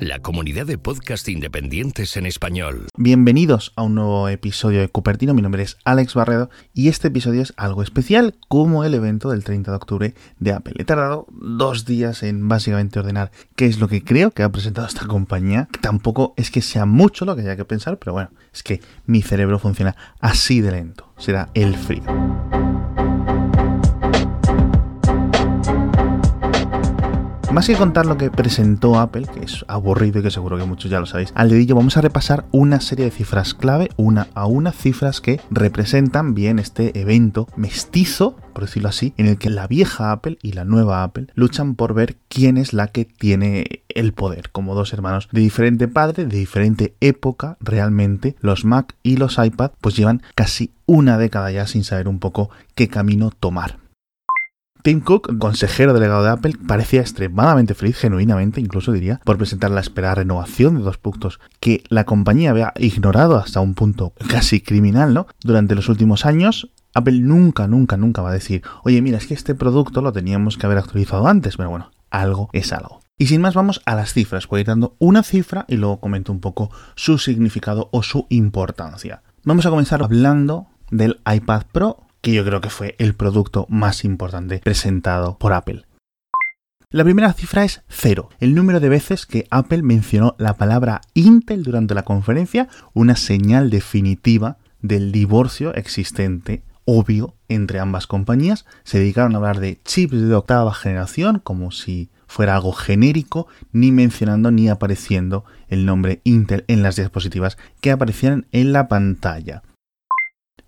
La comunidad de podcast independientes en español. Bienvenidos a un nuevo episodio de Cupertino. Mi nombre es Alex Barredo y este episodio es algo especial, como el evento del 30 de octubre de Apple. He tardado dos días en básicamente ordenar qué es lo que creo que ha presentado esta compañía. Tampoco es que sea mucho lo que haya que pensar, pero bueno, es que mi cerebro funciona así de lento. Será el frío. Más que contar lo que presentó Apple, que es aburrido y que seguro que muchos ya lo sabéis, al dedillo vamos a repasar una serie de cifras clave, una a una, cifras que representan bien este evento mestizo, por decirlo así, en el que la vieja Apple y la nueva Apple luchan por ver quién es la que tiene el poder, como dos hermanos de diferente padre, de diferente época, realmente los Mac y los iPad pues llevan casi una década ya sin saber un poco qué camino tomar. Tim Cook, consejero delegado de Apple, parecía extremadamente feliz, genuinamente incluso diría, por presentar la esperada renovación de dos puntos que la compañía había ignorado hasta un punto casi criminal, ¿no? Durante los últimos años, Apple nunca, nunca, nunca va a decir, oye, mira, es que este producto lo teníamos que haber actualizado antes, pero bueno, algo es algo. Y sin más, vamos a las cifras. Voy a ir dando una cifra y luego comento un poco su significado o su importancia. Vamos a comenzar hablando del iPad Pro que yo creo que fue el producto más importante presentado por Apple. La primera cifra es cero, el número de veces que Apple mencionó la palabra Intel durante la conferencia, una señal definitiva del divorcio existente obvio entre ambas compañías. Se dedicaron a hablar de chips de octava generación como si fuera algo genérico, ni mencionando ni apareciendo el nombre Intel en las diapositivas que aparecían en la pantalla.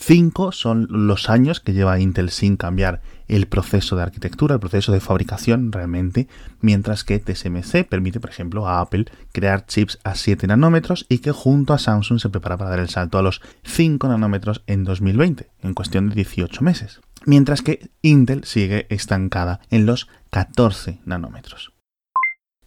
5 son los años que lleva Intel sin cambiar el proceso de arquitectura, el proceso de fabricación realmente, mientras que TSMC permite, por ejemplo, a Apple crear chips a 7 nanómetros y que junto a Samsung se prepara para dar el salto a los 5 nanómetros en 2020, en cuestión de 18 meses, mientras que Intel sigue estancada en los 14 nanómetros.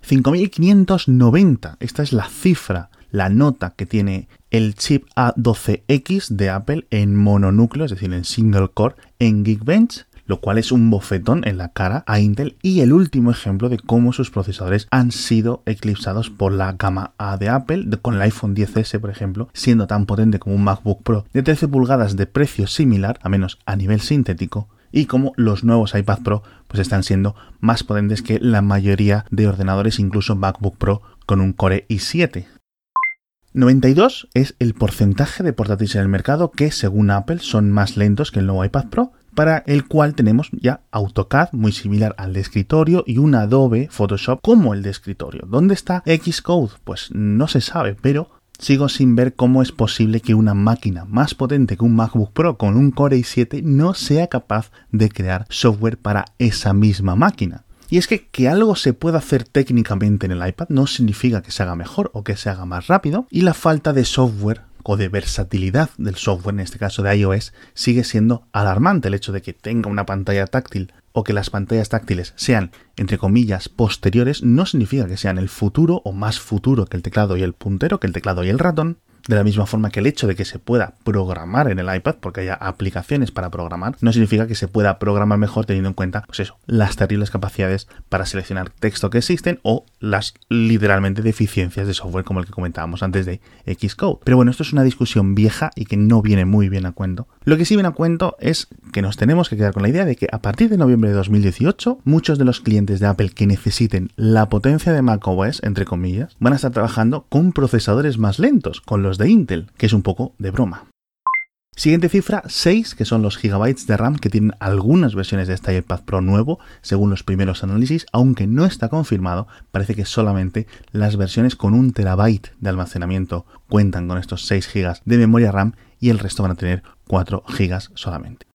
5590, esta es la cifra la nota que tiene el chip A12X de Apple en mononúcleo, es decir, en single core, en Geekbench, lo cual es un bofetón en la cara a Intel y el último ejemplo de cómo sus procesadores han sido eclipsados por la gama A de Apple, con el iPhone 10S, por ejemplo, siendo tan potente como un MacBook Pro de 13 pulgadas de precio similar, a menos a nivel sintético, y como los nuevos iPad Pro pues están siendo más potentes que la mayoría de ordenadores, incluso MacBook Pro con un Core i7. 92 es el porcentaje de portátiles en el mercado que, según Apple, son más lentos que el nuevo iPad Pro, para el cual tenemos ya AutoCAD muy similar al de escritorio y un Adobe Photoshop como el de escritorio. ¿Dónde está Xcode? Pues no se sabe, pero sigo sin ver cómo es posible que una máquina más potente que un MacBook Pro con un Core i7 no sea capaz de crear software para esa misma máquina. Y es que que algo se pueda hacer técnicamente en el iPad no significa que se haga mejor o que se haga más rápido, y la falta de software o de versatilidad del software, en este caso de iOS, sigue siendo alarmante. El hecho de que tenga una pantalla táctil o que las pantallas táctiles sean, entre comillas, posteriores, no significa que sean el futuro o más futuro que el teclado y el puntero, que el teclado y el ratón, de la misma forma que el hecho de que se pueda programar en el iPad, porque haya aplicaciones para programar, no significa que se pueda programar mejor teniendo en cuenta, pues eso, las terribles capacidades para seleccionar texto que existen o las literalmente deficiencias de software como el que comentábamos antes de Xcode. Pero bueno, esto es una discusión vieja y que no viene muy bien a cuento. Lo que sí viene a cuento es que nos tenemos que quedar con la idea de que a partir de noviembre de 2018, muchos de los clientes de Apple que necesiten la potencia de macOS, entre comillas, van a estar trabajando con procesadores más lentos, con los de Intel, que es un poco de broma. Siguiente cifra, 6, que son los gigabytes de RAM que tienen algunas versiones de este iPad Pro nuevo, según los primeros análisis, aunque no está confirmado, parece que solamente las versiones con un terabyte de almacenamiento cuentan con estos 6 GB de memoria RAM y el resto van a tener 4 GB solamente.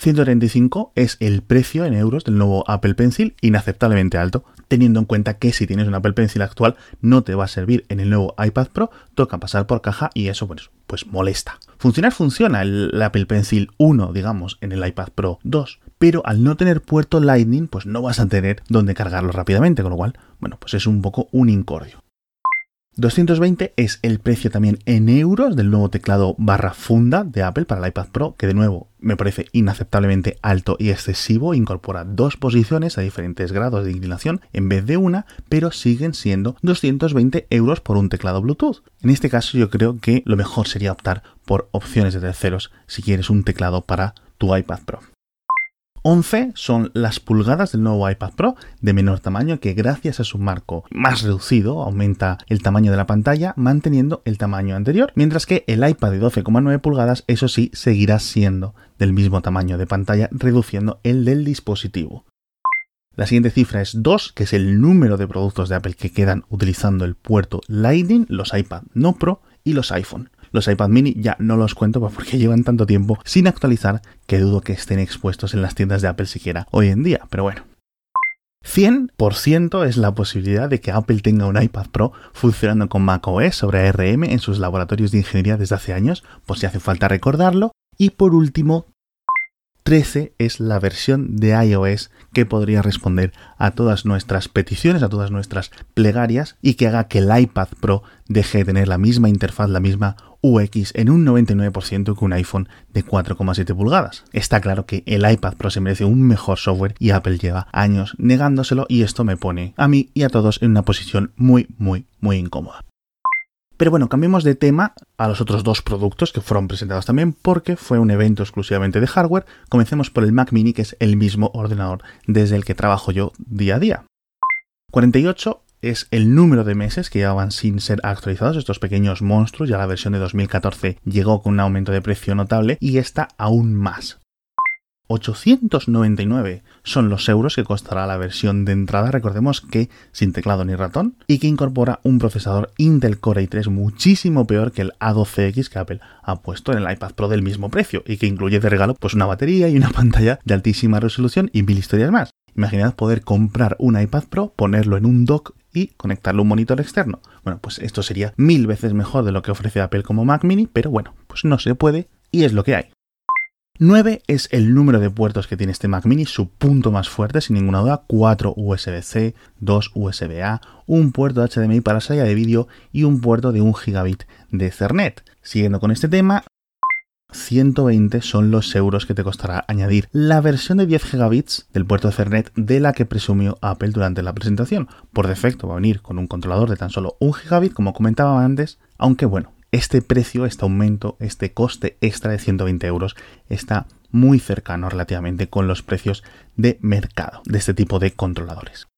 135 es el precio en euros del nuevo Apple Pencil, inaceptablemente alto, teniendo en cuenta que si tienes un Apple Pencil actual no te va a servir en el nuevo iPad Pro, toca pasar por caja y eso pues, pues molesta. Funcionar funciona el Apple Pencil 1, digamos, en el iPad Pro 2, pero al no tener puerto Lightning, pues no vas a tener donde cargarlo rápidamente, con lo cual, bueno, pues es un poco un incordio. 220 es el precio también en euros del nuevo teclado barra funda de Apple para el iPad Pro, que de nuevo me parece inaceptablemente alto y excesivo. Incorpora dos posiciones a diferentes grados de inclinación en vez de una, pero siguen siendo 220 euros por un teclado Bluetooth. En este caso yo creo que lo mejor sería optar por opciones de terceros si quieres un teclado para tu iPad Pro. 11 son las pulgadas del nuevo iPad Pro de menor tamaño que gracias a su marco más reducido aumenta el tamaño de la pantalla manteniendo el tamaño anterior, mientras que el iPad de 12,9 pulgadas eso sí seguirá siendo del mismo tamaño de pantalla reduciendo el del dispositivo. La siguiente cifra es 2, que es el número de productos de Apple que quedan utilizando el puerto Lightning, los iPad no Pro y los iPhone. Los iPad mini ya no los cuento porque llevan tanto tiempo sin actualizar que dudo que estén expuestos en las tiendas de Apple siquiera hoy en día, pero bueno. 100% es la posibilidad de que Apple tenga un iPad Pro funcionando con macOS sobre ARM en sus laboratorios de ingeniería desde hace años, por si hace falta recordarlo. Y por último, 13 es la versión de iOS que podría responder a todas nuestras peticiones, a todas nuestras plegarias y que haga que el iPad Pro deje de tener la misma interfaz, la misma UX en un 99% que un iPhone de 4,7 pulgadas. Está claro que el iPad Pro se merece un mejor software y Apple lleva años negándoselo y esto me pone a mí y a todos en una posición muy, muy, muy incómoda. Pero bueno, cambiemos de tema a los otros dos productos que fueron presentados también porque fue un evento exclusivamente de hardware. Comencemos por el Mac mini, que es el mismo ordenador desde el que trabajo yo día a día. 48 es el número de meses que llevaban sin ser actualizados estos pequeños monstruos. Ya la versión de 2014 llegó con un aumento de precio notable y esta aún más. 899 son los euros que costará la versión de entrada, recordemos que sin teclado ni ratón, y que incorpora un procesador Intel Core i3 muchísimo peor que el A12X que Apple ha puesto en el iPad Pro del mismo precio, y que incluye de regalo pues una batería y una pantalla de altísima resolución y mil historias más. Imaginad poder comprar un iPad Pro, ponerlo en un dock y conectarlo a un monitor externo. Bueno, pues esto sería mil veces mejor de lo que ofrece Apple como Mac mini, pero bueno, pues no se puede y es lo que hay. 9 es el número de puertos que tiene este Mac mini, su punto más fuerte, sin ninguna duda, 4 USB-C, 2 USB-A, un puerto HDMI para salida de vídeo y un puerto de 1 gigabit de Ethernet. Siguiendo con este tema, 120 son los euros que te costará añadir la versión de 10 gigabits del puerto Ethernet de la que presumió Apple durante la presentación. Por defecto va a venir con un controlador de tan solo 1 gigabit, como comentaba antes, aunque bueno, este precio, este aumento, este coste extra de 120 euros está muy cercano relativamente con los precios de mercado de este tipo de controladores.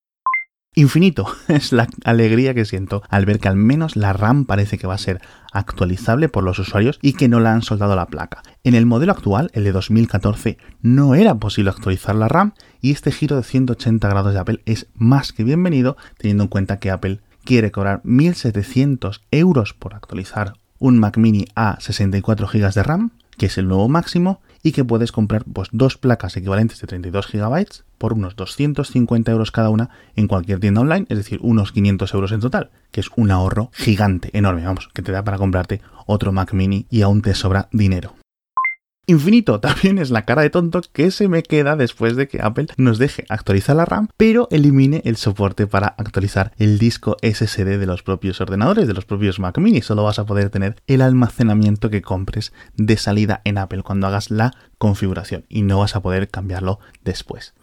Infinito es la alegría que siento al ver que al menos la RAM parece que va a ser actualizable por los usuarios y que no la han soldado la placa. En el modelo actual, el de 2014, no era posible actualizar la RAM y este giro de 180 grados de Apple es más que bienvenido teniendo en cuenta que Apple quiere cobrar 1.700 euros por actualizar un Mac mini a 64 GB de RAM, que es el nuevo máximo, y que puedes comprar pues, dos placas equivalentes de 32 GB por unos 250 euros cada una en cualquier tienda online, es decir, unos 500 euros en total, que es un ahorro gigante, enorme, vamos, que te da para comprarte otro Mac mini y aún te sobra dinero. Infinito también es la cara de tonto que se me queda después de que Apple nos deje actualizar la RAM, pero elimine el soporte para actualizar el disco SSD de los propios ordenadores, de los propios Mac mini. Solo vas a poder tener el almacenamiento que compres de salida en Apple cuando hagas la configuración y no vas a poder cambiarlo después.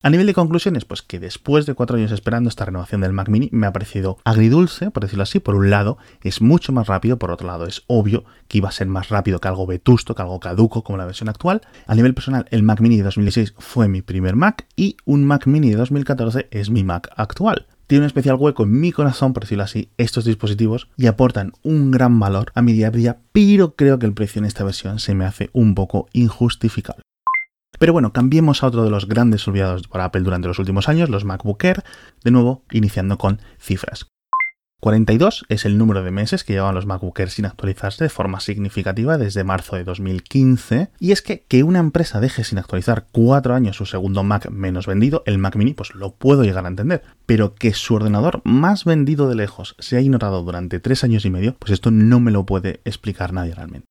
A nivel de conclusiones, pues que después de cuatro años esperando esta renovación del Mac Mini me ha parecido agridulce, por decirlo así. Por un lado, es mucho más rápido, por otro lado, es obvio que iba a ser más rápido que algo vetusto, que algo caduco como la versión actual. A nivel personal, el Mac Mini de 2016 fue mi primer Mac y un Mac Mini de 2014 es mi Mac actual. Tiene un especial hueco en mi corazón, por decirlo así, estos dispositivos y aportan un gran valor a mi día a día, pero creo que el precio en esta versión se me hace un poco injustificable. Pero bueno, cambiemos a otro de los grandes olvidados por Apple durante los últimos años, los MacBook Air, de nuevo iniciando con cifras. 42 es el número de meses que llevan los MacBook Air sin actualizarse de forma significativa desde marzo de 2015. Y es que que una empresa deje sin actualizar 4 años su segundo Mac menos vendido, el Mac mini, pues lo puedo llegar a entender. Pero que su ordenador más vendido de lejos se ha ignorado durante 3 años y medio, pues esto no me lo puede explicar nadie realmente.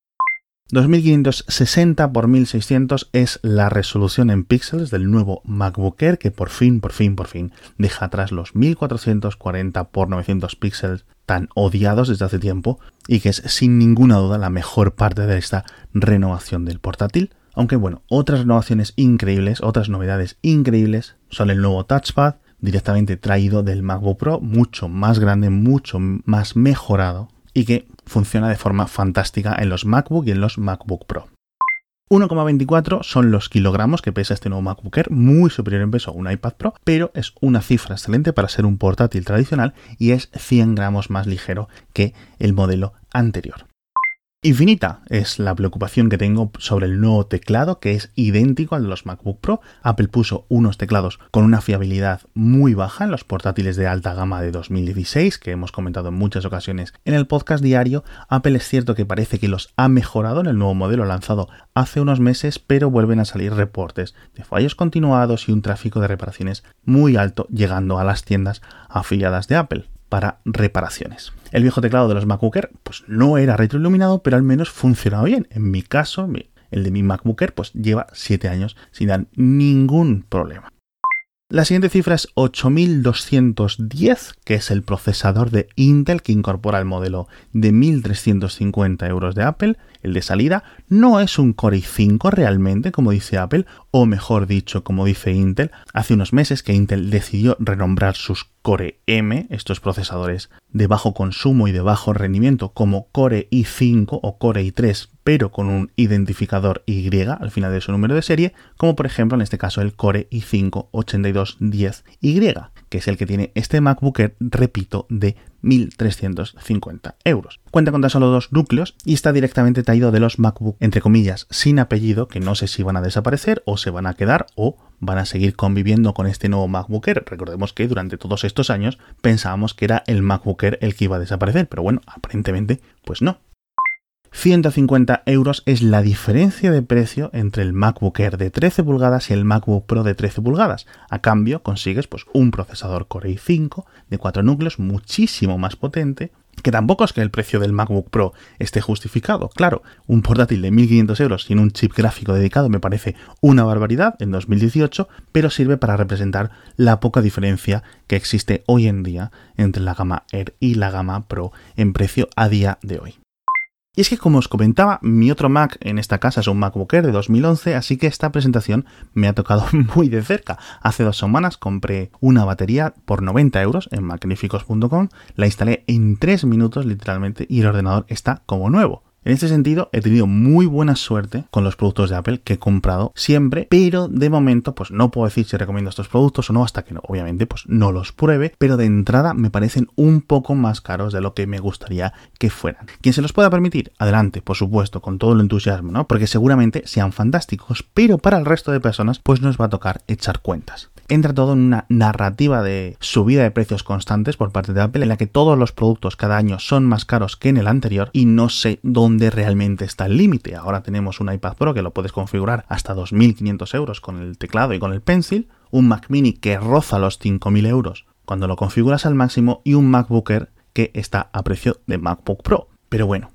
2560 x 1600 es la resolución en píxeles del nuevo MacBook Air que por fin, por fin, por fin deja atrás los 1440 x 900 píxeles tan odiados desde hace tiempo y que es sin ninguna duda la mejor parte de esta renovación del portátil. Aunque bueno, otras renovaciones increíbles, otras novedades increíbles son el nuevo touchpad directamente traído del MacBook Pro, mucho más grande, mucho más mejorado y que funciona de forma fantástica en los MacBook y en los MacBook Pro. 1,24 son los kilogramos que pesa este nuevo MacBook Air, muy superior en peso a un iPad Pro, pero es una cifra excelente para ser un portátil tradicional y es 100 gramos más ligero que el modelo anterior. Infinita es la preocupación que tengo sobre el nuevo teclado que es idéntico al de los MacBook Pro. Apple puso unos teclados con una fiabilidad muy baja en los portátiles de alta gama de 2016 que hemos comentado en muchas ocasiones en el podcast diario. Apple es cierto que parece que los ha mejorado en el nuevo modelo lanzado hace unos meses, pero vuelven a salir reportes de fallos continuados y un tráfico de reparaciones muy alto llegando a las tiendas afiliadas de Apple para reparaciones. El viejo teclado de los MacBooker pues no era retroiluminado, pero al menos funcionaba bien. En mi caso, el de mi MacBooker pues lleva 7 años sin dar ningún problema. La siguiente cifra es 8210, que es el procesador de Intel que incorpora el modelo de 1350 euros de Apple. El de salida no es un Core i5 realmente, como dice Apple, o mejor dicho, como dice Intel. Hace unos meses que Intel decidió renombrar sus Core M, estos procesadores de bajo consumo y de bajo rendimiento, como Core i5 o Core i3, pero con un identificador Y al final de su número de serie, como por ejemplo en este caso el Core i5 8210Y, que es el que tiene este MacBook repito, de 1.350 euros. Cuenta con tan solo dos núcleos y está directamente traído de los MacBook, entre comillas, sin apellido, que no sé si van a desaparecer o se van a quedar o van a seguir conviviendo con este nuevo MacBook Recordemos que durante todos estos años pensábamos que era el MacBook el que iba a desaparecer, pero bueno, aparentemente, pues no. 150 euros es la diferencia de precio entre el MacBook Air de 13 pulgadas y el MacBook Pro de 13 pulgadas. A cambio consigues pues, un procesador Core i5 de 4 núcleos muchísimo más potente, que tampoco es que el precio del MacBook Pro esté justificado. Claro, un portátil de 1.500 euros sin un chip gráfico dedicado me parece una barbaridad en 2018, pero sirve para representar la poca diferencia que existe hoy en día entre la gama Air y la gama Pro en precio a día de hoy. Y es que como os comentaba, mi otro Mac en esta casa es un MacBook Air de 2011, así que esta presentación me ha tocado muy de cerca. Hace dos semanas compré una batería por 90 euros en magnificos.com, la instalé en 3 minutos literalmente y el ordenador está como nuevo. En este sentido, he tenido muy buena suerte con los productos de Apple que he comprado siempre, pero de momento, pues no puedo decir si recomiendo estos productos o no, hasta que no, obviamente, pues no los pruebe, pero de entrada me parecen un poco más caros de lo que me gustaría que fueran. Quien se los pueda permitir, adelante, por supuesto, con todo el entusiasmo, ¿no? Porque seguramente sean fantásticos, pero para el resto de personas, pues nos va a tocar echar cuentas entra todo en una narrativa de subida de precios constantes por parte de Apple en la que todos los productos cada año son más caros que en el anterior y no sé dónde realmente está el límite. Ahora tenemos un iPad Pro que lo puedes configurar hasta 2.500 euros con el teclado y con el pencil, un Mac mini que roza los 5.000 euros cuando lo configuras al máximo y un MacBooker que está a precio de MacBook Pro. Pero bueno,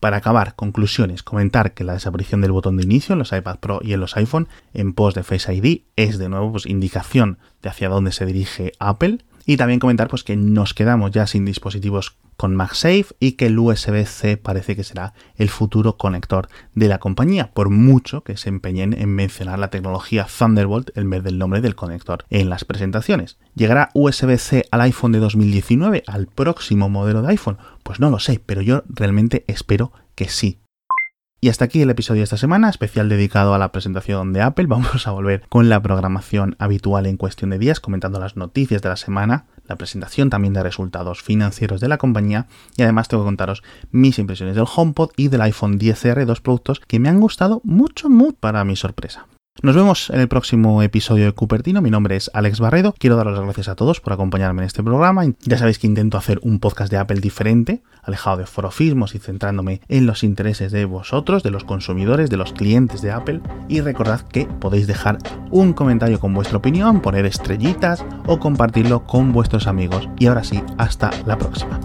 para acabar, conclusiones, comentar que la desaparición del botón de inicio en los iPad Pro y en los iPhone en pos de Face ID es de nuevo pues, indicación de hacia dónde se dirige Apple. Y también comentar pues, que nos quedamos ya sin dispositivos con MagSafe y que el USB-C parece que será el futuro conector de la compañía, por mucho que se empeñen en mencionar la tecnología Thunderbolt en vez del nombre del conector en las presentaciones. ¿Llegará USB-C al iPhone de 2019, al próximo modelo de iPhone? Pues no lo sé, pero yo realmente espero que sí. Y hasta aquí el episodio de esta semana, especial dedicado a la presentación de Apple. Vamos a volver con la programación habitual en cuestión de días, comentando las noticias de la semana, la presentación también de resultados financieros de la compañía y además tengo que contaros mis impresiones del HomePod y del iPhone 10R, dos productos que me han gustado mucho, mucho para mi sorpresa. Nos vemos en el próximo episodio de Cupertino. Mi nombre es Alex Barredo. Quiero dar las gracias a todos por acompañarme en este programa. Ya sabéis que intento hacer un podcast de Apple diferente, alejado de forofismos y centrándome en los intereses de vosotros, de los consumidores, de los clientes de Apple. Y recordad que podéis dejar un comentario con vuestra opinión, poner estrellitas o compartirlo con vuestros amigos. Y ahora sí, hasta la próxima.